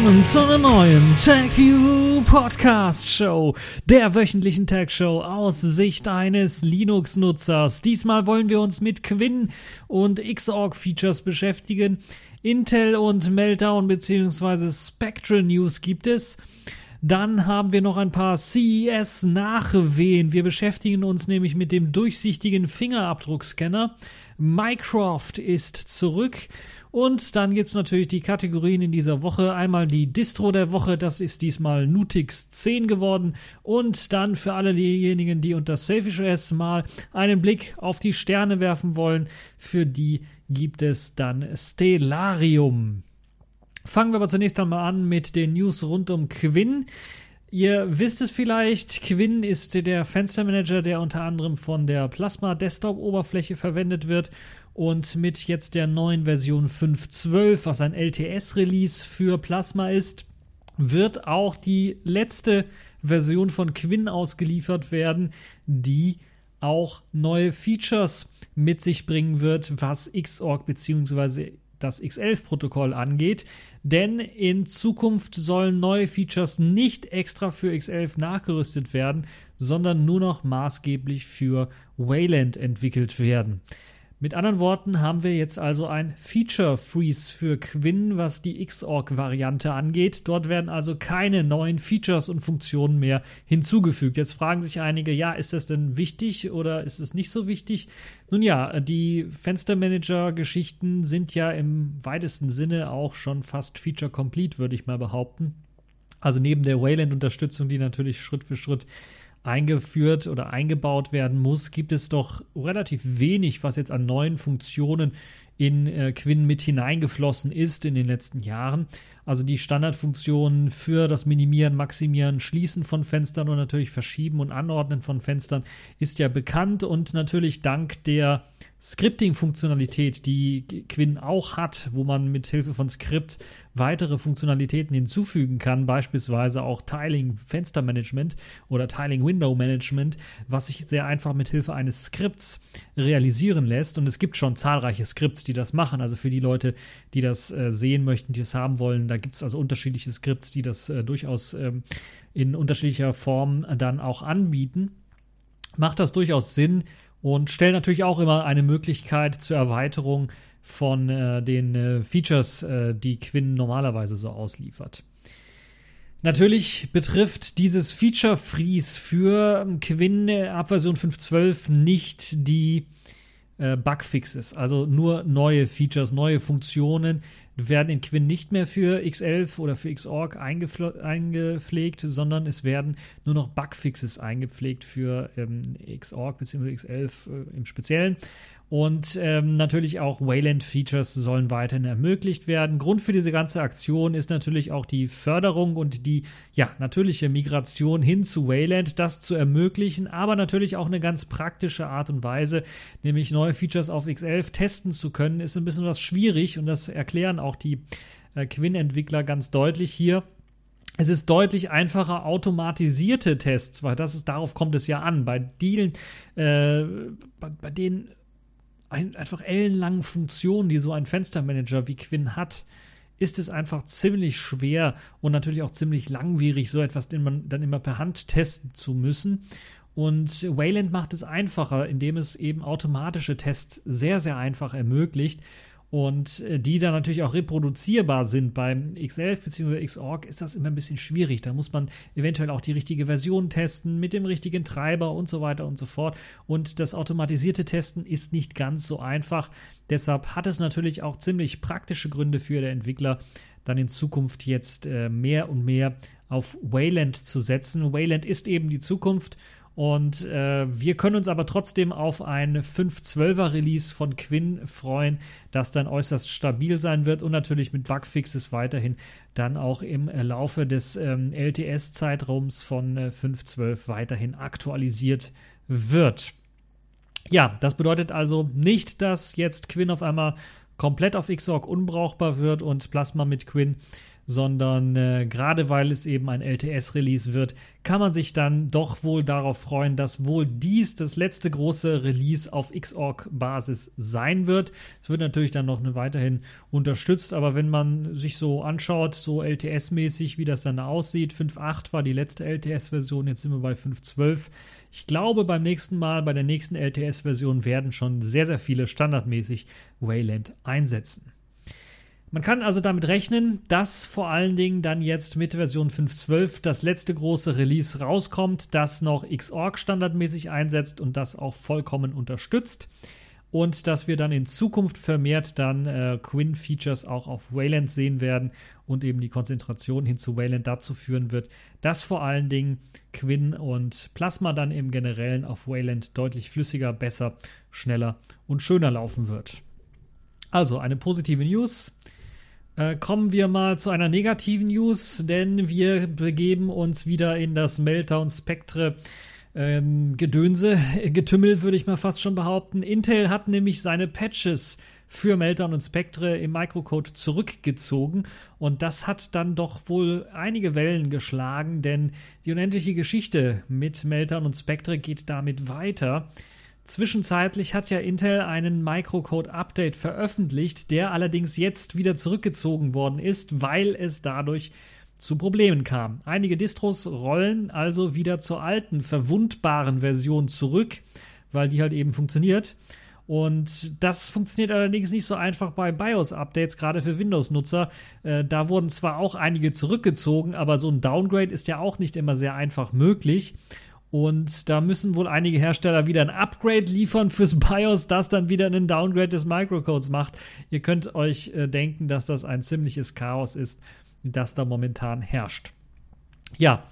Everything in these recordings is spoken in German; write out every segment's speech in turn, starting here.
Willkommen zu einer neuen TagView Podcast Show, der wöchentlichen Tag Show aus Sicht eines Linux-Nutzers. Diesmal wollen wir uns mit Quinn und Xorg Features beschäftigen. Intel und Meltdown bzw. Spectral News gibt es. Dann haben wir noch ein paar CES-Nachwehen. Wir beschäftigen uns nämlich mit dem durchsichtigen Fingerabdruckscanner. Mycroft ist zurück. Und dann gibt es natürlich die Kategorien in dieser Woche. Einmal die Distro der Woche, das ist diesmal Nutix 10 geworden. Und dann für alle diejenigen, die unter Selfish OS mal einen Blick auf die Sterne werfen wollen, für die gibt es dann Stellarium. Fangen wir aber zunächst einmal an mit den News rund um Quinn. Ihr wisst es vielleicht, Quinn ist der Fenstermanager, der unter anderem von der Plasma Desktop Oberfläche verwendet wird und mit jetzt der neuen Version 5.12, was ein LTS-Release für Plasma ist, wird auch die letzte Version von Quinn ausgeliefert werden, die auch neue Features mit sich bringen wird, was Xorg bzw. das X11-Protokoll angeht. Denn in Zukunft sollen neue Features nicht extra für X11 nachgerüstet werden, sondern nur noch maßgeblich für Wayland entwickelt werden. Mit anderen Worten haben wir jetzt also ein Feature Freeze für Quinn, was die Xorg-Variante angeht. Dort werden also keine neuen Features und Funktionen mehr hinzugefügt. Jetzt fragen sich einige, ja, ist das denn wichtig oder ist es nicht so wichtig? Nun ja, die Fenstermanager-Geschichten sind ja im weitesten Sinne auch schon fast Feature Complete, würde ich mal behaupten. Also neben der Wayland-Unterstützung, die natürlich Schritt für Schritt eingeführt oder eingebaut werden muss, gibt es doch relativ wenig, was jetzt an neuen Funktionen in äh, Quinn mit hineingeflossen ist in den letzten Jahren. Also die Standardfunktionen für das Minimieren, Maximieren, Schließen von Fenstern und natürlich Verschieben und Anordnen von Fenstern ist ja bekannt und natürlich dank der Scripting-Funktionalität, die Quinn auch hat, wo man mit Hilfe von Skript weitere Funktionalitäten hinzufügen kann, beispielsweise auch Tiling Fenstermanagement oder Tiling Window Management, was sich sehr einfach mit Hilfe eines Skripts realisieren lässt. Und es gibt schon zahlreiche Skripts, die das machen. Also für die Leute, die das äh, sehen möchten, die das haben wollen, da gibt es also unterschiedliche Skripts, die das äh, durchaus ähm, in unterschiedlicher Form dann auch anbieten. Macht das durchaus Sinn und stellt natürlich auch immer eine Möglichkeit zur Erweiterung von äh, den äh, Features, äh, die Quinn normalerweise so ausliefert. Natürlich betrifft dieses Feature Freeze für Quinn ab Version 5.12 nicht die äh, Bugfixes, also nur neue Features, neue Funktionen werden in Quinn nicht mehr für X11 oder für Xorg eingepflegt, sondern es werden nur noch Bugfixes eingepflegt für ähm, Xorg bzw. X11 äh, im Speziellen. Und ähm, natürlich auch Wayland-Features sollen weiterhin ermöglicht werden. Grund für diese ganze Aktion ist natürlich auch die Förderung und die ja, natürliche Migration hin zu Wayland, das zu ermöglichen, aber natürlich auch eine ganz praktische Art und Weise, nämlich neue Features auf X11 testen zu können, ist ein bisschen was schwierig und das erklären auch die äh, Quinn-Entwickler ganz deutlich hier. Es ist deutlich einfacher, automatisierte Tests, weil das ist, darauf kommt es ja an. Bei Dealen, äh, bei, bei denen ein, einfach ellenlangen Funktionen, die so ein Fenstermanager wie Quinn hat, ist es einfach ziemlich schwer und natürlich auch ziemlich langwierig, so etwas dann immer per Hand testen zu müssen. Und Wayland macht es einfacher, indem es eben automatische Tests sehr, sehr einfach ermöglicht und äh, die dann natürlich auch reproduzierbar sind. Beim X11 bzw. Xorg ist das immer ein bisschen schwierig. Da muss man eventuell auch die richtige Version testen mit dem richtigen Treiber und so weiter und so fort. Und das automatisierte Testen ist nicht ganz so einfach. Deshalb hat es natürlich auch ziemlich praktische Gründe für den Entwickler, dann in Zukunft jetzt äh, mehr und mehr auf Wayland zu setzen. Wayland ist eben die Zukunft und äh, wir können uns aber trotzdem auf ein 5.12er Release von Quinn freuen, das dann äußerst stabil sein wird und natürlich mit Bugfixes weiterhin dann auch im Laufe des ähm, LTS-Zeitraums von äh, 5.12 weiterhin aktualisiert wird. Ja, das bedeutet also nicht, dass jetzt Quinn auf einmal komplett auf Xorg unbrauchbar wird und Plasma mit Quinn sondern äh, gerade weil es eben ein LTS-Release wird, kann man sich dann doch wohl darauf freuen, dass wohl dies das letzte große Release auf Xorg-Basis sein wird. Es wird natürlich dann noch weiterhin unterstützt, aber wenn man sich so anschaut, so LTS-mäßig, wie das dann aussieht, 5.8 war die letzte LTS-Version, jetzt sind wir bei 5.12. Ich glaube, beim nächsten Mal, bei der nächsten LTS-Version werden schon sehr, sehr viele standardmäßig Wayland einsetzen. Man kann also damit rechnen, dass vor allen Dingen dann jetzt mit Version 5.12 das letzte große Release rauskommt, das noch Xorg standardmäßig einsetzt und das auch vollkommen unterstützt. Und dass wir dann in Zukunft vermehrt dann äh, Quinn-Features auch auf Wayland sehen werden und eben die Konzentration hin zu Wayland dazu führen wird, dass vor allen Dingen Quinn und Plasma dann im Generellen auf Wayland deutlich flüssiger, besser, schneller und schöner laufen wird. Also eine positive News. Äh, kommen wir mal zu einer negativen News, denn wir begeben uns wieder in das Meltdown Spectre. Ähm, Gedönse, Getümmel würde ich mal fast schon behaupten. Intel hat nämlich seine Patches für Meltdown und Spectre im Microcode zurückgezogen und das hat dann doch wohl einige Wellen geschlagen, denn die unendliche Geschichte mit Meltdown und Spectre geht damit weiter. Zwischenzeitlich hat ja Intel einen Microcode-Update veröffentlicht, der allerdings jetzt wieder zurückgezogen worden ist, weil es dadurch zu Problemen kam. Einige Distros rollen also wieder zur alten, verwundbaren Version zurück, weil die halt eben funktioniert. Und das funktioniert allerdings nicht so einfach bei BIOS-Updates, gerade für Windows-Nutzer. Äh, da wurden zwar auch einige zurückgezogen, aber so ein Downgrade ist ja auch nicht immer sehr einfach möglich. Und da müssen wohl einige Hersteller wieder ein Upgrade liefern fürs BIOS, das dann wieder einen Downgrade des Microcodes macht. Ihr könnt euch äh, denken, dass das ein ziemliches Chaos ist, das da momentan herrscht. Ja,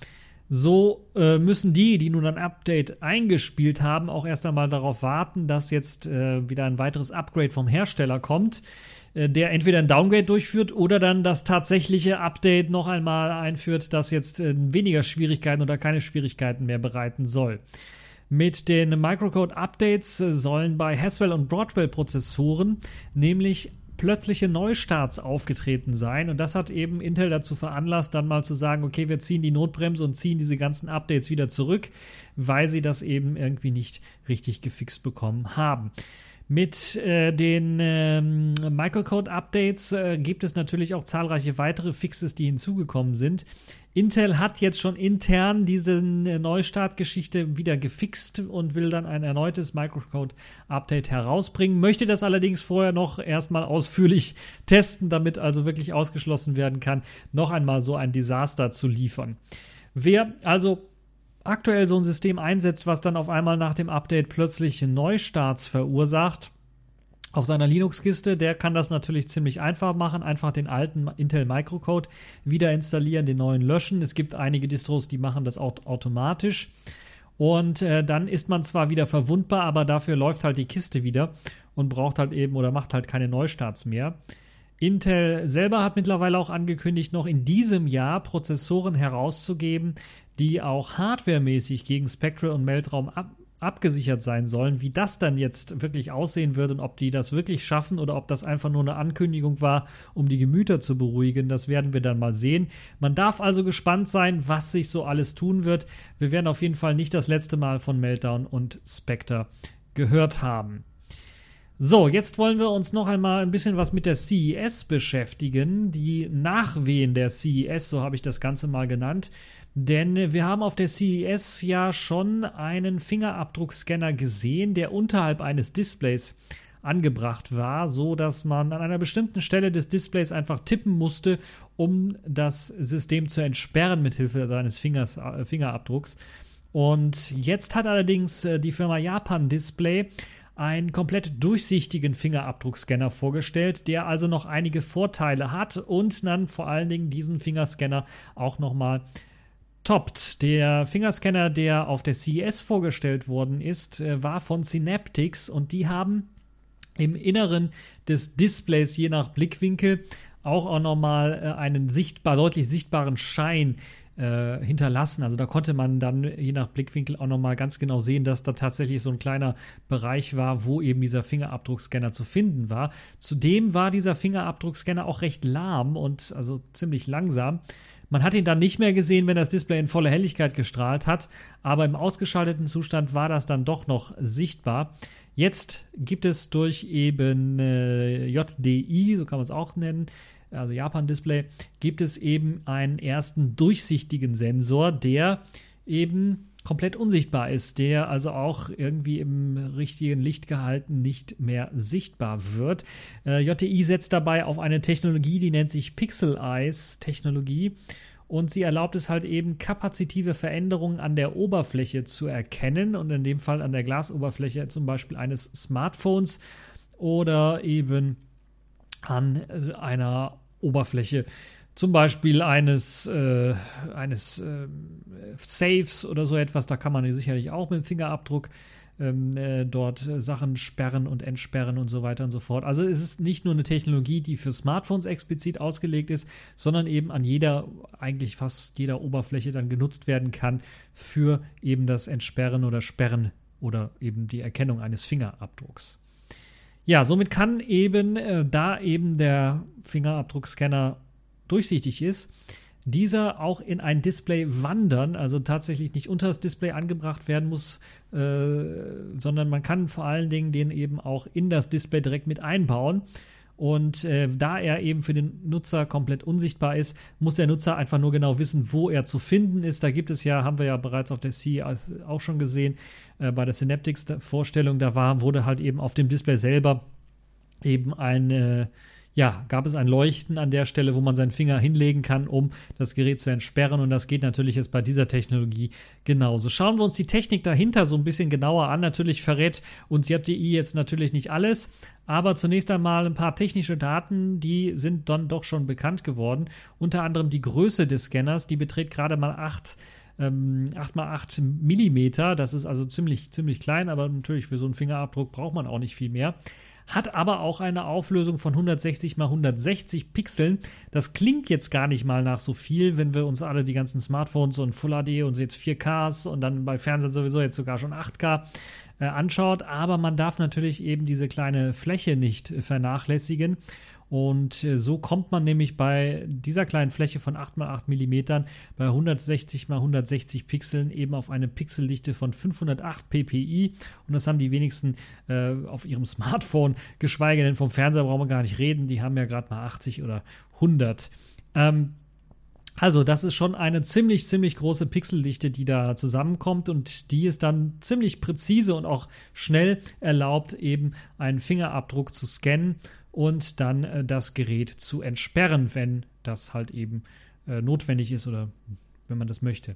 so äh, müssen die, die nun ein Update eingespielt haben, auch erst einmal darauf warten, dass jetzt äh, wieder ein weiteres Upgrade vom Hersteller kommt. Äh, der entweder ein Downgrade durchführt oder dann das tatsächliche Update noch einmal einführt, das jetzt äh, weniger Schwierigkeiten oder keine Schwierigkeiten mehr bereiten soll. Mit den Microcode-Updates äh, sollen bei Haswell und Broadwell-Prozessoren nämlich plötzliche Neustarts aufgetreten sein. Und das hat eben Intel dazu veranlasst, dann mal zu sagen, okay, wir ziehen die Notbremse und ziehen diese ganzen Updates wieder zurück, weil sie das eben irgendwie nicht richtig gefixt bekommen haben. Mit äh, den ähm, Microcode-Updates äh, gibt es natürlich auch zahlreiche weitere Fixes, die hinzugekommen sind. Intel hat jetzt schon intern diese äh, Neustartgeschichte wieder gefixt und will dann ein erneutes Microcode-Update herausbringen, möchte das allerdings vorher noch erstmal ausführlich testen, damit also wirklich ausgeschlossen werden kann, noch einmal so ein Desaster zu liefern. Wer also aktuell so ein System einsetzt, was dann auf einmal nach dem Update plötzlich Neustarts verursacht, auf seiner Linux-Kiste, der kann das natürlich ziemlich einfach machen. Einfach den alten Intel Microcode wieder installieren, den neuen löschen. Es gibt einige Distros, die machen das auch automatisch. Und äh, dann ist man zwar wieder verwundbar, aber dafür läuft halt die Kiste wieder und braucht halt eben oder macht halt keine Neustarts mehr. Intel selber hat mittlerweile auch angekündigt, noch in diesem Jahr Prozessoren herauszugeben, die auch hardwaremäßig gegen Spectre und Meltraum ab abgesichert sein sollen. Wie das dann jetzt wirklich aussehen wird und ob die das wirklich schaffen oder ob das einfach nur eine Ankündigung war, um die Gemüter zu beruhigen, das werden wir dann mal sehen. Man darf also gespannt sein, was sich so alles tun wird. Wir werden auf jeden Fall nicht das letzte Mal von Meltdown und Spectre gehört haben. So, jetzt wollen wir uns noch einmal ein bisschen was mit der CES beschäftigen. Die Nachwehen der CES, so habe ich das Ganze mal genannt. Denn wir haben auf der CES ja schon einen Fingerabdruckscanner gesehen, der unterhalb eines Displays angebracht war, so dass man an einer bestimmten Stelle des Displays einfach tippen musste, um das System zu entsperren mit Hilfe seines Fingers, äh, Fingerabdrucks. Und jetzt hat allerdings äh, die Firma Japan Display einen komplett durchsichtigen Fingerabdruckscanner vorgestellt, der also noch einige Vorteile hat und dann vor allen Dingen diesen Fingerscanner auch nochmal toppt. Der Fingerscanner, der auf der CES vorgestellt worden ist, äh, war von Synaptics und die haben im Inneren des Displays je nach Blickwinkel auch, auch nochmal äh, einen sichtbar, deutlich sichtbaren Schein äh, hinterlassen. Also da konnte man dann je nach Blickwinkel auch nochmal ganz genau sehen, dass da tatsächlich so ein kleiner Bereich war, wo eben dieser Fingerabdruckscanner zu finden war. Zudem war dieser Fingerabdruckscanner auch recht lahm und also ziemlich langsam. Man hat ihn dann nicht mehr gesehen, wenn das Display in voller Helligkeit gestrahlt hat, aber im ausgeschalteten Zustand war das dann doch noch sichtbar. Jetzt gibt es durch eben äh, JDI, so kann man es auch nennen, also Japan Display, gibt es eben einen ersten durchsichtigen Sensor, der eben komplett unsichtbar ist, der also auch irgendwie im richtigen Licht gehalten nicht mehr sichtbar wird. Äh, JTI setzt dabei auf eine Technologie, die nennt sich Pixel Eyes Technologie und sie erlaubt es halt eben kapazitive Veränderungen an der Oberfläche zu erkennen und in dem Fall an der Glasoberfläche zum Beispiel eines Smartphones oder eben an äh, einer Oberfläche zum Beispiel eines, äh, eines äh, Saves oder so etwas. Da kann man sicherlich auch mit dem Fingerabdruck ähm, äh, dort Sachen sperren und entsperren und so weiter und so fort. Also es ist nicht nur eine Technologie, die für Smartphones explizit ausgelegt ist, sondern eben an jeder, eigentlich fast jeder Oberfläche dann genutzt werden kann für eben das Entsperren oder Sperren oder eben die Erkennung eines Fingerabdrucks. Ja, somit kann eben, äh, da eben der Fingerabdruckscanner durchsichtig ist, dieser auch in ein Display wandern, also tatsächlich nicht unter das Display angebracht werden muss, äh, sondern man kann vor allen Dingen den eben auch in das Display direkt mit einbauen. Und äh, da er eben für den Nutzer komplett unsichtbar ist, muss der Nutzer einfach nur genau wissen, wo er zu finden ist. Da gibt es ja, haben wir ja bereits auf der C auch schon gesehen, äh, bei der Synaptics-Vorstellung, da war, wurde halt eben auf dem Display selber eben ein ja, gab es ein Leuchten an der Stelle, wo man seinen Finger hinlegen kann, um das Gerät zu entsperren. Und das geht natürlich jetzt bei dieser Technologie genauso. Schauen wir uns die Technik dahinter so ein bisschen genauer an. Natürlich verrät uns JDI jetzt natürlich nicht alles, aber zunächst einmal ein paar technische Daten, die sind dann doch schon bekannt geworden. Unter anderem die Größe des Scanners, die beträgt gerade mal 8 ähm, 8x8 Millimeter. Das ist also ziemlich, ziemlich klein, aber natürlich für so einen Fingerabdruck braucht man auch nicht viel mehr hat aber auch eine Auflösung von 160 mal 160 Pixeln. Das klingt jetzt gar nicht mal nach so viel, wenn wir uns alle die ganzen Smartphones und Full HD und jetzt 4Ks und dann bei Fernsehen sowieso jetzt sogar schon 8K äh, anschaut. Aber man darf natürlich eben diese kleine Fläche nicht vernachlässigen. Und äh, so kommt man nämlich bei dieser kleinen Fläche von 8x8 mm bei 160 x 160 Pixeln eben auf eine Pixeldichte von 508 ppi. Und das haben die wenigsten äh, auf ihrem Smartphone, geschweige denn vom Fernseher brauchen wir gar nicht reden. Die haben ja gerade mal 80 oder 100. Ähm, also, das ist schon eine ziemlich, ziemlich große Pixeldichte, die da zusammenkommt und die ist dann ziemlich präzise und auch schnell erlaubt, eben einen Fingerabdruck zu scannen und dann äh, das Gerät zu entsperren, wenn das halt eben äh, notwendig ist oder wenn man das möchte.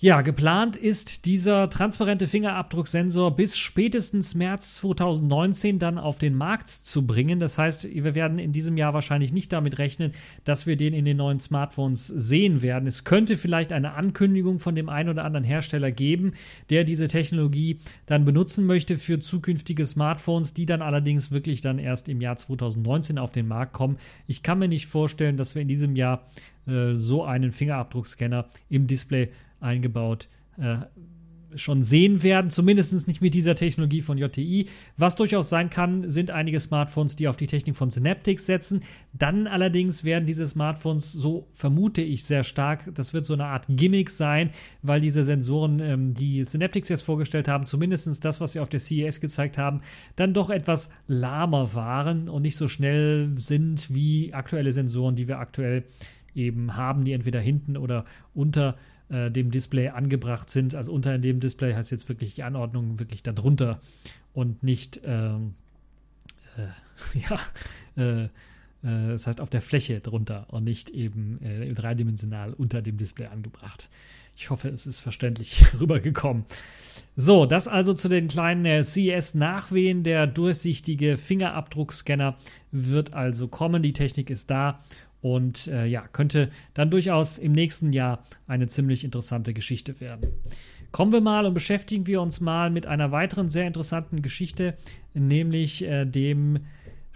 Ja, geplant ist dieser transparente Fingerabdrucksensor bis spätestens März 2019 dann auf den Markt zu bringen. Das heißt, wir werden in diesem Jahr wahrscheinlich nicht damit rechnen, dass wir den in den neuen Smartphones sehen werden. Es könnte vielleicht eine Ankündigung von dem einen oder anderen Hersteller geben, der diese Technologie dann benutzen möchte für zukünftige Smartphones, die dann allerdings wirklich dann erst im Jahr 2019 auf den Markt kommen. Ich kann mir nicht vorstellen, dass wir in diesem Jahr äh, so einen Fingerabdruckscanner im Display eingebaut äh, schon sehen werden, zumindest nicht mit dieser Technologie von JTI. Was durchaus sein kann, sind einige Smartphones, die auf die Technik von Synaptics setzen. Dann allerdings werden diese Smartphones, so vermute ich sehr stark, das wird so eine Art Gimmick sein, weil diese Sensoren, ähm, die Synaptics jetzt vorgestellt haben, zumindest das, was sie auf der CES gezeigt haben, dann doch etwas lahmer waren und nicht so schnell sind wie aktuelle Sensoren, die wir aktuell eben haben, die entweder hinten oder unter äh, dem Display angebracht sind. Also unter dem Display heißt jetzt wirklich die Anordnung wirklich darunter und nicht, ähm, äh, ja, äh, äh, das heißt auf der Fläche drunter und nicht eben äh, dreidimensional unter dem Display angebracht. Ich hoffe, es ist verständlich rübergekommen. So, das also zu den kleinen äh, CES-Nachwehen. Der durchsichtige Fingerabdruckscanner wird also kommen. Die Technik ist da und äh, ja, könnte dann durchaus im nächsten Jahr eine ziemlich interessante Geschichte werden. Kommen wir mal und beschäftigen wir uns mal mit einer weiteren sehr interessanten Geschichte, nämlich äh, dem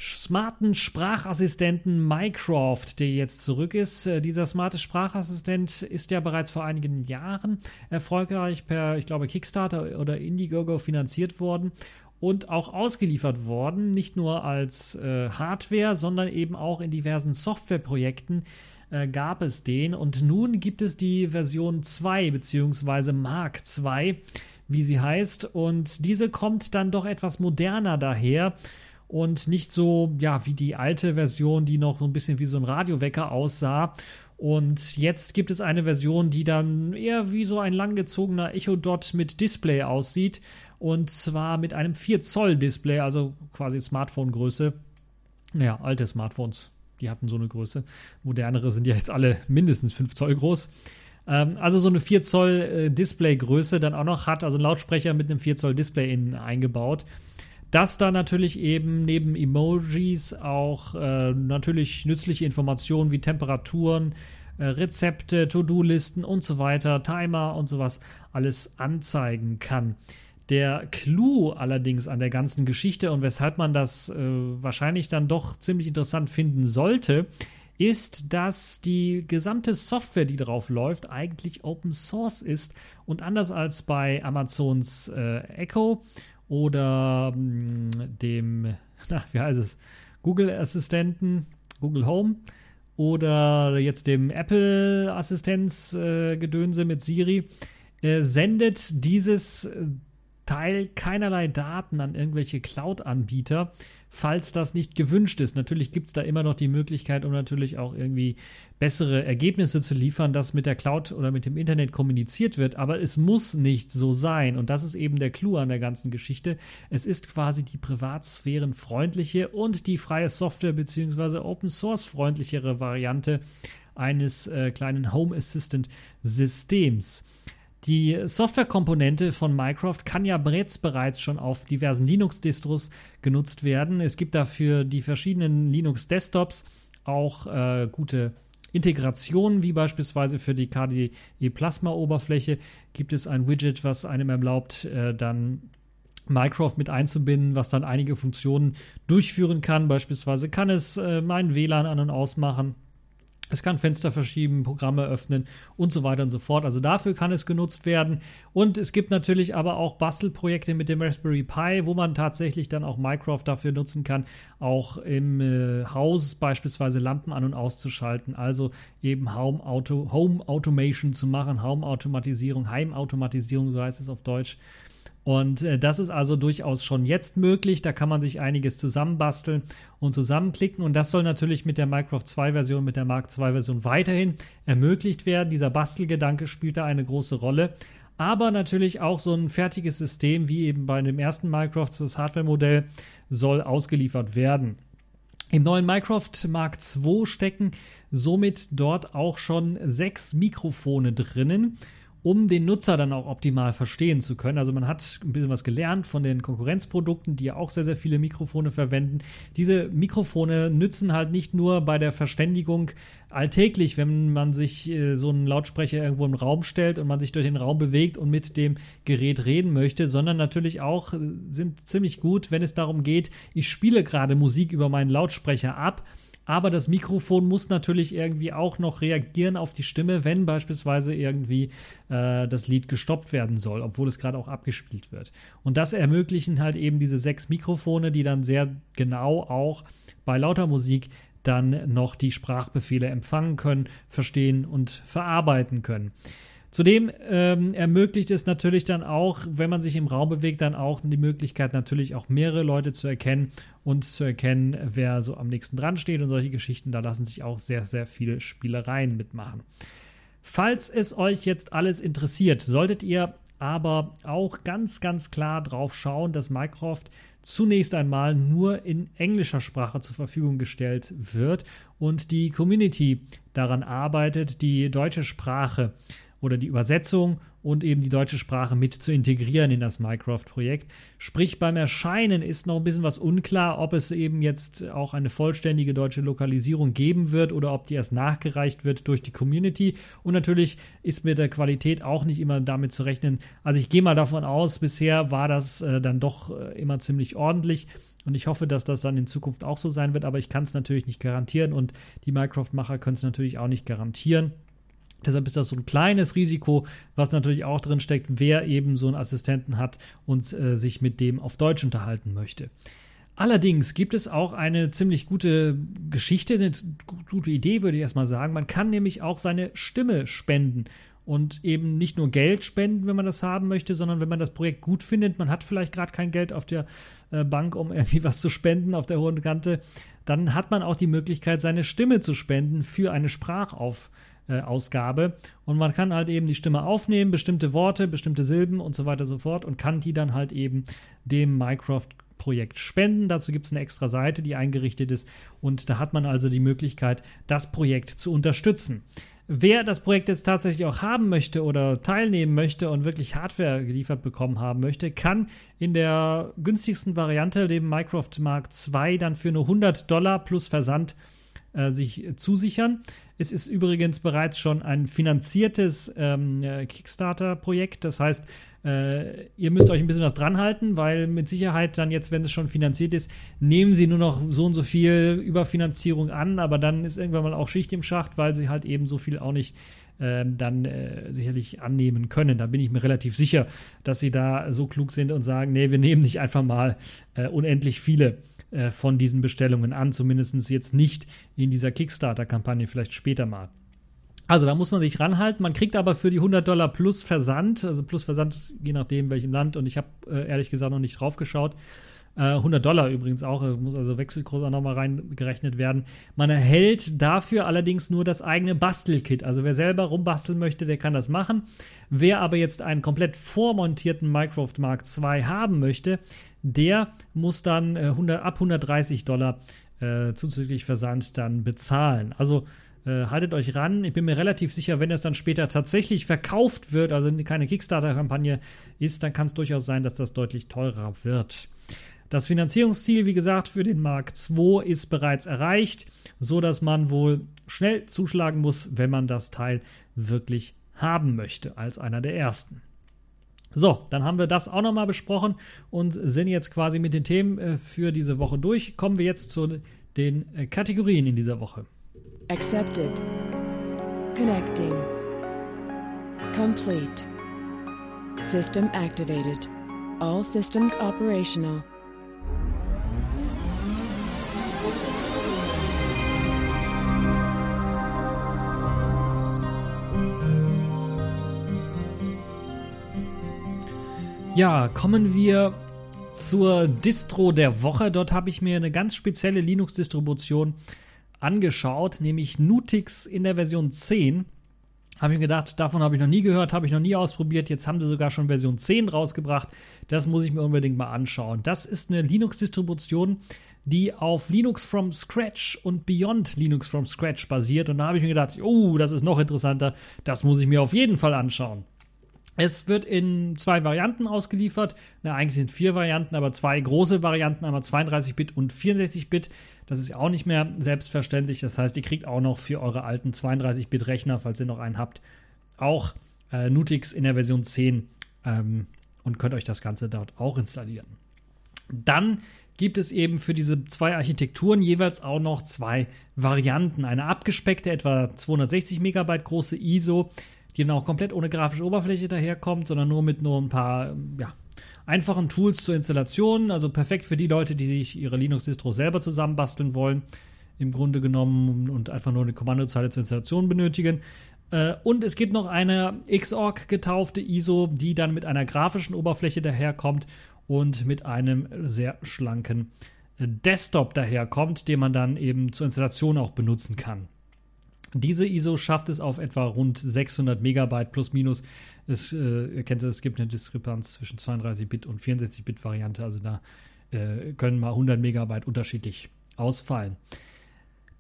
smarten Sprachassistenten Mycroft, der jetzt zurück ist. Äh, dieser smarte Sprachassistent ist ja bereits vor einigen Jahren erfolgreich per, ich glaube, Kickstarter oder Indiegogo finanziert worden und auch ausgeliefert worden, nicht nur als äh, Hardware, sondern eben auch in diversen Softwareprojekten äh, gab es den. Und nun gibt es die Version 2 bzw. Mark 2, wie sie heißt. Und diese kommt dann doch etwas moderner daher und nicht so, ja, wie die alte Version, die noch so ein bisschen wie so ein Radiowecker aussah. Und jetzt gibt es eine Version, die dann eher wie so ein langgezogener Echo-Dot mit Display aussieht. Und zwar mit einem 4 Zoll Display, also quasi Smartphone-Größe. Naja, alte Smartphones, die hatten so eine Größe. Modernere sind ja jetzt alle mindestens 5 Zoll groß. Ähm, also so eine 4 Zoll äh, Display-Größe dann auch noch hat, also ein Lautsprecher mit einem 4 Zoll Display innen eingebaut dass da natürlich eben neben Emojis auch äh, natürlich nützliche Informationen wie Temperaturen, äh, Rezepte, To-Do-Listen und so weiter, Timer und sowas alles anzeigen kann. Der Clou allerdings an der ganzen Geschichte und weshalb man das äh, wahrscheinlich dann doch ziemlich interessant finden sollte, ist, dass die gesamte Software, die drauf läuft, eigentlich Open Source ist und anders als bei Amazons äh, Echo oder mh, mm, dem, na, wie heißt es, Google-Assistenten, Google Home oder jetzt dem Apple-Assistenz-Gedönse äh, mit Siri, äh, sendet dieses äh, Teil keinerlei Daten an irgendwelche Cloud-Anbieter, falls das nicht gewünscht ist. Natürlich gibt es da immer noch die Möglichkeit, um natürlich auch irgendwie bessere Ergebnisse zu liefern, dass mit der Cloud oder mit dem Internet kommuniziert wird, aber es muss nicht so sein. Und das ist eben der Clou an der ganzen Geschichte. Es ist quasi die privatsphärenfreundliche und die freie Software bzw. Open Source freundlichere Variante eines äh, kleinen Home Assistant Systems. Die Softwarekomponente von Mycroft kann ja bereits, bereits schon auf diversen Linux-Distros genutzt werden. Es gibt dafür die verschiedenen Linux-Desktops auch äh, gute Integrationen, wie beispielsweise für die KDE Plasma-Oberfläche gibt es ein Widget, was einem erlaubt, äh, dann Mycroft mit einzubinden, was dann einige Funktionen durchführen kann. Beispielsweise kann es äh, mein WLAN an und ausmachen es kann Fenster verschieben, Programme öffnen und so weiter und so fort. Also dafür kann es genutzt werden. Und es gibt natürlich aber auch Bastelprojekte mit dem Raspberry Pi, wo man tatsächlich dann auch Minecraft dafür nutzen kann, auch im äh, Haus beispielsweise Lampen an- und auszuschalten. Also eben Home, Auto, Home Automation zu machen, Home Automatisierung, Heimautomatisierung, so heißt es auf Deutsch. Und äh, das ist also durchaus schon jetzt möglich. Da kann man sich einiges zusammenbasteln und zusammenklicken. Und das soll natürlich mit der Minecraft 2 Version, mit der Mark 2 Version weiterhin ermöglicht werden. Dieser Bastelgedanke spielt da eine große Rolle. Aber natürlich auch so ein fertiges System wie eben bei dem ersten Minecraft, das Hardware-Modell, soll ausgeliefert werden. Im neuen Minecraft Mark II stecken somit dort auch schon sechs Mikrofone drinnen um den Nutzer dann auch optimal verstehen zu können. Also man hat ein bisschen was gelernt von den Konkurrenzprodukten, die ja auch sehr, sehr viele Mikrofone verwenden. Diese Mikrofone nützen halt nicht nur bei der Verständigung alltäglich, wenn man sich äh, so einen Lautsprecher irgendwo im Raum stellt und man sich durch den Raum bewegt und mit dem Gerät reden möchte, sondern natürlich auch äh, sind ziemlich gut, wenn es darum geht, ich spiele gerade Musik über meinen Lautsprecher ab aber das Mikrofon muss natürlich irgendwie auch noch reagieren auf die Stimme, wenn beispielsweise irgendwie äh, das Lied gestoppt werden soll, obwohl es gerade auch abgespielt wird. Und das ermöglichen halt eben diese sechs Mikrofone, die dann sehr genau auch bei lauter Musik dann noch die Sprachbefehle empfangen können, verstehen und verarbeiten können. Zudem ähm, ermöglicht es natürlich dann auch, wenn man sich im Raum bewegt, dann auch die Möglichkeit, natürlich auch mehrere Leute zu erkennen und zu erkennen, wer so am nächsten dran steht und solche Geschichten. Da lassen sich auch sehr, sehr viele Spielereien mitmachen. Falls es euch jetzt alles interessiert, solltet ihr aber auch ganz, ganz klar drauf schauen, dass Minecraft zunächst einmal nur in englischer Sprache zur Verfügung gestellt wird und die Community daran arbeitet, die deutsche Sprache oder die Übersetzung und eben die deutsche Sprache mit zu integrieren in das Minecraft-Projekt. Sprich, beim Erscheinen ist noch ein bisschen was unklar, ob es eben jetzt auch eine vollständige deutsche Lokalisierung geben wird oder ob die erst nachgereicht wird durch die Community. Und natürlich ist mit der Qualität auch nicht immer damit zu rechnen. Also ich gehe mal davon aus, bisher war das äh, dann doch äh, immer ziemlich ordentlich. Und ich hoffe, dass das dann in Zukunft auch so sein wird, aber ich kann es natürlich nicht garantieren und die Minecraft-Macher können es natürlich auch nicht garantieren. Deshalb ist das so ein kleines Risiko, was natürlich auch drin steckt, wer eben so einen Assistenten hat und äh, sich mit dem auf Deutsch unterhalten möchte. Allerdings gibt es auch eine ziemlich gute Geschichte, eine gute Idee, würde ich erstmal sagen. Man kann nämlich auch seine Stimme spenden und eben nicht nur Geld spenden, wenn man das haben möchte, sondern wenn man das Projekt gut findet, man hat vielleicht gerade kein Geld auf der äh, Bank, um irgendwie was zu spenden auf der hohen Kante, dann hat man auch die Möglichkeit, seine Stimme zu spenden für eine Sprachaufnahme äh, Ausgabe. Und man kann halt eben die Stimme aufnehmen, bestimmte Worte, bestimmte Silben und so weiter und so fort und kann die dann halt eben dem Minecraft Projekt spenden. Dazu gibt es eine extra Seite, die eingerichtet ist und da hat man also die Möglichkeit, das Projekt zu unterstützen. Wer das Projekt jetzt tatsächlich auch haben möchte oder teilnehmen möchte und wirklich Hardware geliefert bekommen haben möchte, kann in der günstigsten Variante, dem Minecraft Mark II, dann für nur 100 Dollar plus Versand äh, sich zusichern. Es ist übrigens bereits schon ein finanziertes ähm, äh, Kickstarter-Projekt. Das heißt, äh, ihr müsst euch ein bisschen was dran halten, weil mit Sicherheit dann jetzt, wenn es schon finanziert ist, nehmen sie nur noch so und so viel Überfinanzierung an, aber dann ist irgendwann mal auch Schicht im Schacht, weil sie halt eben so viel auch nicht äh, dann äh, sicherlich annehmen können. Da bin ich mir relativ sicher, dass sie da so klug sind und sagen, nee, wir nehmen nicht einfach mal äh, unendlich viele äh, von diesen Bestellungen an, zumindest jetzt nicht in dieser Kickstarter-Kampagne, vielleicht später mal. Also da muss man sich ranhalten. Man kriegt aber für die 100 Dollar plus Versand, also plus Versand je nachdem welchem Land. Und ich habe äh, ehrlich gesagt noch nicht drauf geschaut. Äh, 100 Dollar übrigens auch, äh, muss also Wechselkurs auch nochmal reingerechnet werden. Man erhält dafür allerdings nur das eigene Bastelkit. Also wer selber rumbasteln möchte, der kann das machen. Wer aber jetzt einen komplett vormontierten Minecraft Mark II haben möchte, der muss dann äh, 100, ab 130 Dollar äh, zuzüglich Versand dann bezahlen. Also äh, haltet euch ran. Ich bin mir relativ sicher, wenn es dann später tatsächlich verkauft wird, also keine Kickstarter-Kampagne ist, dann kann es durchaus sein, dass das deutlich teurer wird. Das Finanzierungsziel, wie gesagt, für den Mark II ist bereits erreicht, so dass man wohl schnell zuschlagen muss, wenn man das Teil wirklich haben möchte, als einer der ersten. So, dann haben wir das auch nochmal besprochen und sind jetzt quasi mit den Themen äh, für diese Woche durch. Kommen wir jetzt zu den äh, Kategorien in dieser Woche. Accepted. Connecting. Complete. System activated. All systems operational. Ja, kommen wir zur Distro der Woche. Dort habe ich mir eine ganz spezielle Linux-Distribution angeschaut, nämlich Nutix in der Version 10. Habe ich mir gedacht, davon habe ich noch nie gehört, habe ich noch nie ausprobiert. Jetzt haben sie sogar schon Version 10 rausgebracht. Das muss ich mir unbedingt mal anschauen. Das ist eine Linux-Distribution, die auf Linux from Scratch und Beyond Linux from Scratch basiert. Und da habe ich mir gedacht, oh, das ist noch interessanter. Das muss ich mir auf jeden Fall anschauen. Es wird in zwei Varianten ausgeliefert. Na, eigentlich sind vier Varianten, aber zwei große Varianten, einmal 32-Bit und 64-Bit. Das ist auch nicht mehr selbstverständlich. Das heißt, ihr kriegt auch noch für eure alten 32-Bit-Rechner, falls ihr noch einen habt, auch äh, Nutix in der Version 10 ähm, und könnt euch das Ganze dort auch installieren. Dann gibt es eben für diese zwei Architekturen jeweils auch noch zwei Varianten. Eine abgespeckte, etwa 260 Megabyte große ISO die auch komplett ohne grafische Oberfläche daherkommt, sondern nur mit nur ein paar ja, einfachen Tools zur Installation. Also perfekt für die Leute, die sich ihre Linux-Distro selber zusammenbasteln wollen, im Grunde genommen und einfach nur eine Kommandozeile zur Installation benötigen. Äh, und es gibt noch eine Xorg getaufte ISO, die dann mit einer grafischen Oberfläche daherkommt und mit einem sehr schlanken Desktop daherkommt, den man dann eben zur Installation auch benutzen kann. Diese ISO schafft es auf etwa rund 600 Megabyte plus minus. Es, äh, ihr kennt es, gibt eine Diskrepanz zwischen 32-Bit und 64-Bit-Variante, also da äh, können mal 100 Megabyte unterschiedlich ausfallen.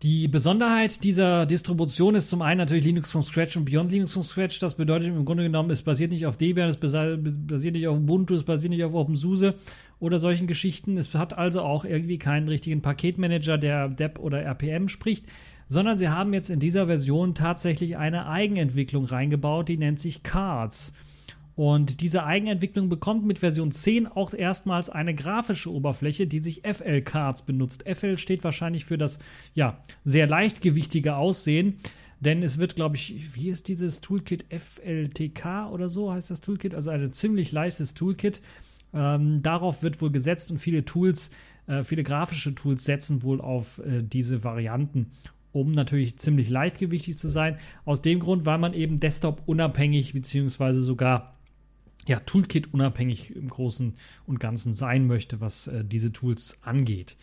Die Besonderheit dieser Distribution ist zum einen natürlich Linux from Scratch und Beyond Linux from Scratch. Das bedeutet im Grunde genommen, es basiert nicht auf Debian, es basiert nicht auf Ubuntu, es basiert nicht auf OpenSUSE oder solchen Geschichten. Es hat also auch irgendwie keinen richtigen Paketmanager, der DEP oder RPM spricht, sondern sie haben jetzt in dieser Version tatsächlich eine Eigenentwicklung reingebaut, die nennt sich Cards. Und diese Eigenentwicklung bekommt mit Version 10 auch erstmals eine grafische Oberfläche, die sich FL-Cards benutzt. FL steht wahrscheinlich für das ja, sehr leichtgewichtige Aussehen. Denn es wird, glaube ich, wie ist dieses Toolkit? FLTK oder so heißt das Toolkit. Also ein ziemlich leichtes Toolkit. Ähm, darauf wird wohl gesetzt und viele Tools, äh, viele grafische Tools setzen wohl auf äh, diese Varianten um natürlich ziemlich leichtgewichtig zu sein. Aus dem Grund, weil man eben Desktop unabhängig beziehungsweise sogar ja, Toolkit unabhängig im Großen und Ganzen sein möchte, was äh, diese Tools angeht.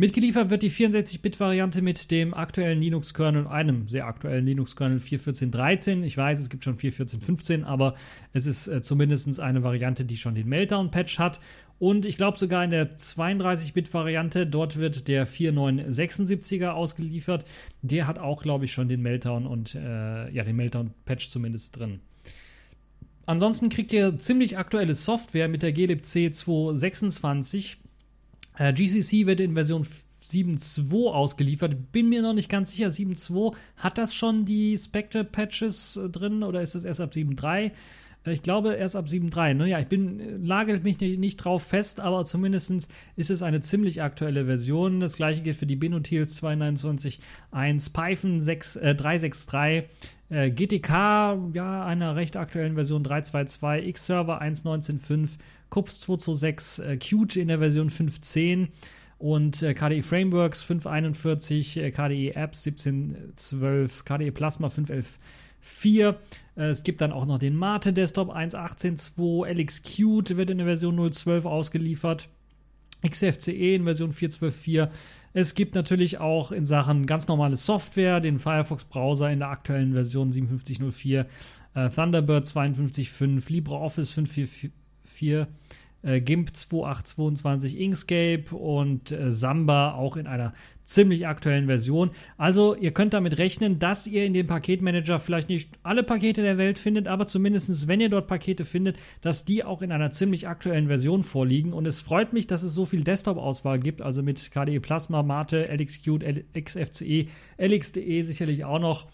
Mitgeliefert wird die 64-Bit-Variante mit dem aktuellen Linux-Kernel, einem sehr aktuellen Linux-Kernel 4.14.13. Ich weiß, es gibt schon 4.14.15, aber es ist äh, zumindest eine Variante, die schon den Meltdown-Patch hat. Und ich glaube sogar in der 32-Bit-Variante, dort wird der 4976er ausgeliefert. Der hat auch, glaube ich, schon den Meltdown und äh, ja, den Meltdown-Patch zumindest drin. Ansonsten kriegt ihr ziemlich aktuelle Software mit der glibc 226. Äh, GCC wird in Version 7.2 ausgeliefert. Bin mir noch nicht ganz sicher. 7.2 hat das schon die Spectre-Patches äh, drin oder ist das erst ab 7.3? Äh, ich glaube erst ab 7.3. Naja, ne? ich bin, äh, lagert mich nicht drauf fest, aber zumindest ist es eine ziemlich aktuelle Version. Das gleiche gilt für die Benutils 2.29.1, Python 6, äh, 3.6.3, äh, GTK, ja, einer recht aktuellen Version 3.2.2, X-Server 1.19.5, CUPS 2.2.6, äh, Qt in der Version 5.10 und äh, KDE Frameworks 541, KDE Apps 1712, KDE Plasma 511 4. Äh, es gibt dann auch noch den Mate Desktop 1.18.2. LXQt wird in der Version 0.12 ausgeliefert. XFCE in Version 4.12.4. Es gibt natürlich auch in Sachen ganz normale Software den Firefox-Browser in der aktuellen Version 57.04, äh, Thunderbird 52.5, LibreOffice 5.4.4, äh, GIMP 2.8.22, Inkscape und äh, Samba auch in einer ziemlich aktuellen Version. Also ihr könnt damit rechnen, dass ihr in dem Paketmanager vielleicht nicht alle Pakete der Welt findet, aber zumindest wenn ihr dort Pakete findet, dass die auch in einer ziemlich aktuellen Version vorliegen. Und es freut mich, dass es so viel Desktop-Auswahl gibt, also mit KDE Plasma, Mate, LXQt, XFCE, LXDE sicherlich auch noch.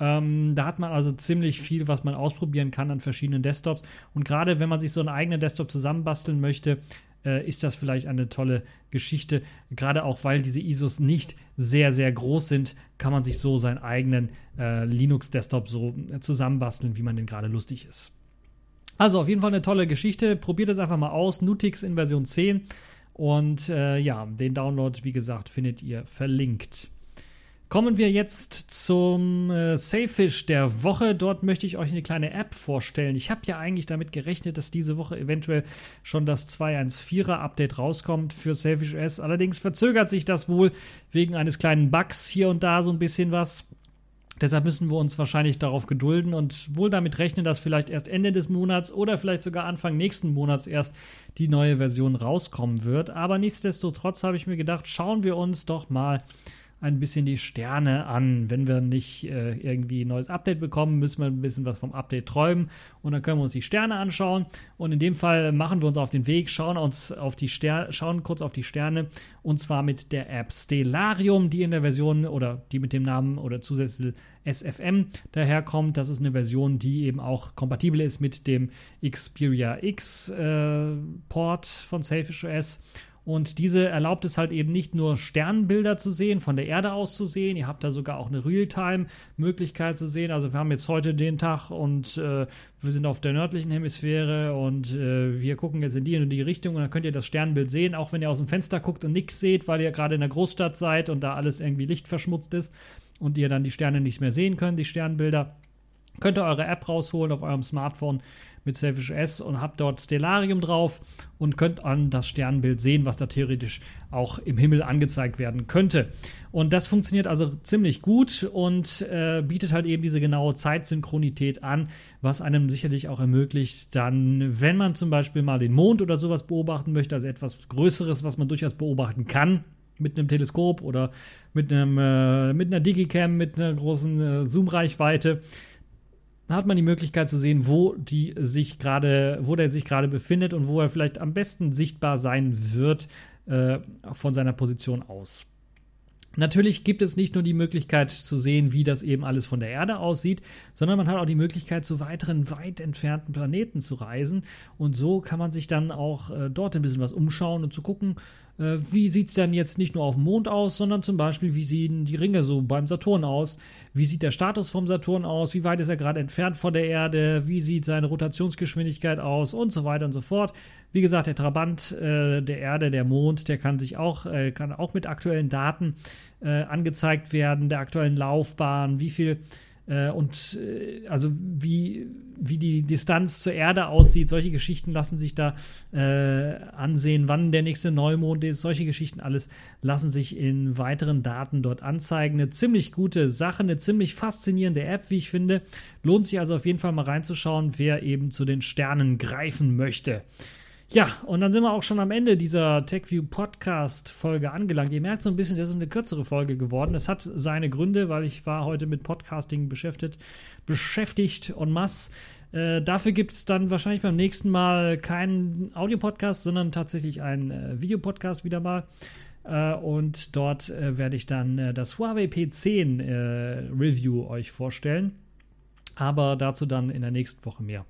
Ähm, da hat man also ziemlich viel, was man ausprobieren kann an verschiedenen Desktops. Und gerade wenn man sich so einen eigenen Desktop zusammenbasteln möchte, äh, ist das vielleicht eine tolle Geschichte. Gerade auch, weil diese ISOs nicht sehr, sehr groß sind, kann man sich so seinen eigenen äh, Linux-Desktop so zusammenbasteln, wie man den gerade lustig ist. Also auf jeden Fall eine tolle Geschichte. Probiert es einfach mal aus. Nutix in Version 10. Und äh, ja, den Download, wie gesagt, findet ihr verlinkt. Kommen wir jetzt zum äh, Sailfish der Woche. Dort möchte ich euch eine kleine App vorstellen. Ich habe ja eigentlich damit gerechnet, dass diese Woche eventuell schon das 2.1.4er Update rauskommt für Sailfish OS. Allerdings verzögert sich das wohl wegen eines kleinen Bugs hier und da so ein bisschen was. Deshalb müssen wir uns wahrscheinlich darauf gedulden und wohl damit rechnen, dass vielleicht erst Ende des Monats oder vielleicht sogar Anfang nächsten Monats erst die neue Version rauskommen wird. Aber nichtsdestotrotz habe ich mir gedacht, schauen wir uns doch mal ein bisschen die Sterne an. Wenn wir nicht äh, irgendwie ein neues Update bekommen, müssen wir ein bisschen was vom Update träumen und dann können wir uns die Sterne anschauen. Und in dem Fall machen wir uns auf den Weg, schauen uns auf die Sterne, schauen kurz auf die Sterne und zwar mit der App Stellarium, die in der Version oder die mit dem Namen oder zusätzlich SFM daherkommt. Das ist eine Version, die eben auch kompatibel ist mit dem Xperia X äh, Port von Selfish OS und diese erlaubt es halt eben nicht nur Sternbilder zu sehen, von der Erde aus zu sehen. Ihr habt da sogar auch eine Realtime-Möglichkeit zu sehen. Also wir haben jetzt heute den Tag und äh, wir sind auf der nördlichen Hemisphäre und äh, wir gucken jetzt in die und die Richtung und dann könnt ihr das Sternbild sehen, auch wenn ihr aus dem Fenster guckt und nichts seht, weil ihr gerade in der Großstadt seid und da alles irgendwie lichtverschmutzt ist und ihr dann die Sterne nicht mehr sehen könnt, die Sternbilder. Könnt ihr eure App rausholen auf eurem Smartphone mit Selfish S und habt dort Stellarium drauf und könnt an das Sternbild sehen, was da theoretisch auch im Himmel angezeigt werden könnte. Und das funktioniert also ziemlich gut und äh, bietet halt eben diese genaue Zeitsynchronität an, was einem sicherlich auch ermöglicht, dann, wenn man zum Beispiel mal den Mond oder sowas beobachten möchte, also etwas Größeres, was man durchaus beobachten kann, mit einem Teleskop oder mit, einem, äh, mit einer Digicam, mit einer großen äh, Zoom-Reichweite, hat man die Möglichkeit zu sehen, wo die sich gerade, wo der sich gerade befindet und wo er vielleicht am besten sichtbar sein wird äh, von seiner Position aus. Natürlich gibt es nicht nur die Möglichkeit zu sehen, wie das eben alles von der Erde aussieht, sondern man hat auch die Möglichkeit, zu weiteren weit entfernten Planeten zu reisen. Und so kann man sich dann auch äh, dort ein bisschen was umschauen und zu gucken, äh, wie sieht es dann jetzt nicht nur auf dem Mond aus, sondern zum Beispiel, wie sehen die Ringe so beim Saturn aus? Wie sieht der Status vom Saturn aus? Wie weit ist er gerade entfernt von der Erde? Wie sieht seine Rotationsgeschwindigkeit aus? Und so weiter und so fort. Wie gesagt, der Trabant äh, der Erde, der Mond, der kann sich auch, äh, kann auch mit aktuellen Daten äh, angezeigt werden, der aktuellen Laufbahn, wie viel äh, und äh, also wie, wie die Distanz zur Erde aussieht. Solche Geschichten lassen sich da äh, ansehen, wann der nächste Neumond ist. Solche Geschichten alles lassen sich in weiteren Daten dort anzeigen. Eine ziemlich gute Sache, eine ziemlich faszinierende App, wie ich finde. Lohnt sich also auf jeden Fall mal reinzuschauen, wer eben zu den Sternen greifen möchte. Ja, und dann sind wir auch schon am Ende dieser TechView Podcast Folge angelangt. Ihr merkt so ein bisschen, das ist eine kürzere Folge geworden. Es hat seine Gründe, weil ich war heute mit Podcasting beschäftigt, beschäftigt en masse. Äh, dafür gibt es dann wahrscheinlich beim nächsten Mal keinen Audio-Podcast, sondern tatsächlich einen äh, Videopodcast wieder mal. Äh, und dort äh, werde ich dann äh, das Huawei P10 äh, Review euch vorstellen. Aber dazu dann in der nächsten Woche mehr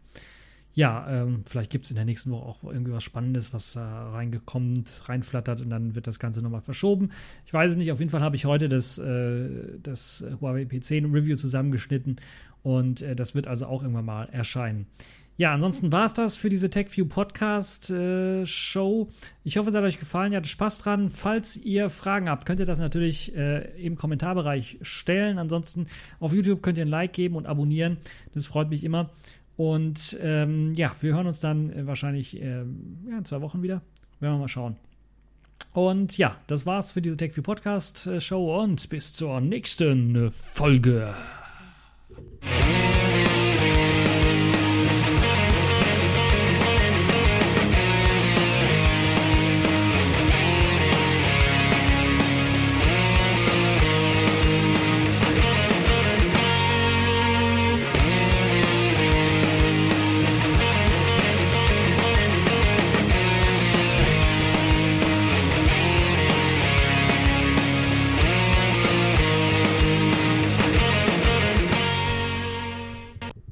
ja, ähm, vielleicht gibt es in der nächsten Woche auch irgendwie was Spannendes, was äh, reingekommen, reinflattert und dann wird das Ganze nochmal verschoben. Ich weiß es nicht, auf jeden Fall habe ich heute das, äh, das Huawei P10 Review zusammengeschnitten und äh, das wird also auch irgendwann mal erscheinen. Ja, ansonsten war es das für diese TechView Podcast äh, Show. Ich hoffe, es hat euch gefallen. Ihr hattet Spaß dran. Falls ihr Fragen habt, könnt ihr das natürlich äh, im Kommentarbereich stellen. Ansonsten auf YouTube könnt ihr ein Like geben und abonnieren. Das freut mich immer. Und ähm, ja, wir hören uns dann äh, wahrscheinlich äh, ja, in zwei Wochen wieder. Werden wir mal schauen. Und ja, das war's für diese TechView Podcast äh, Show und bis zur nächsten Folge.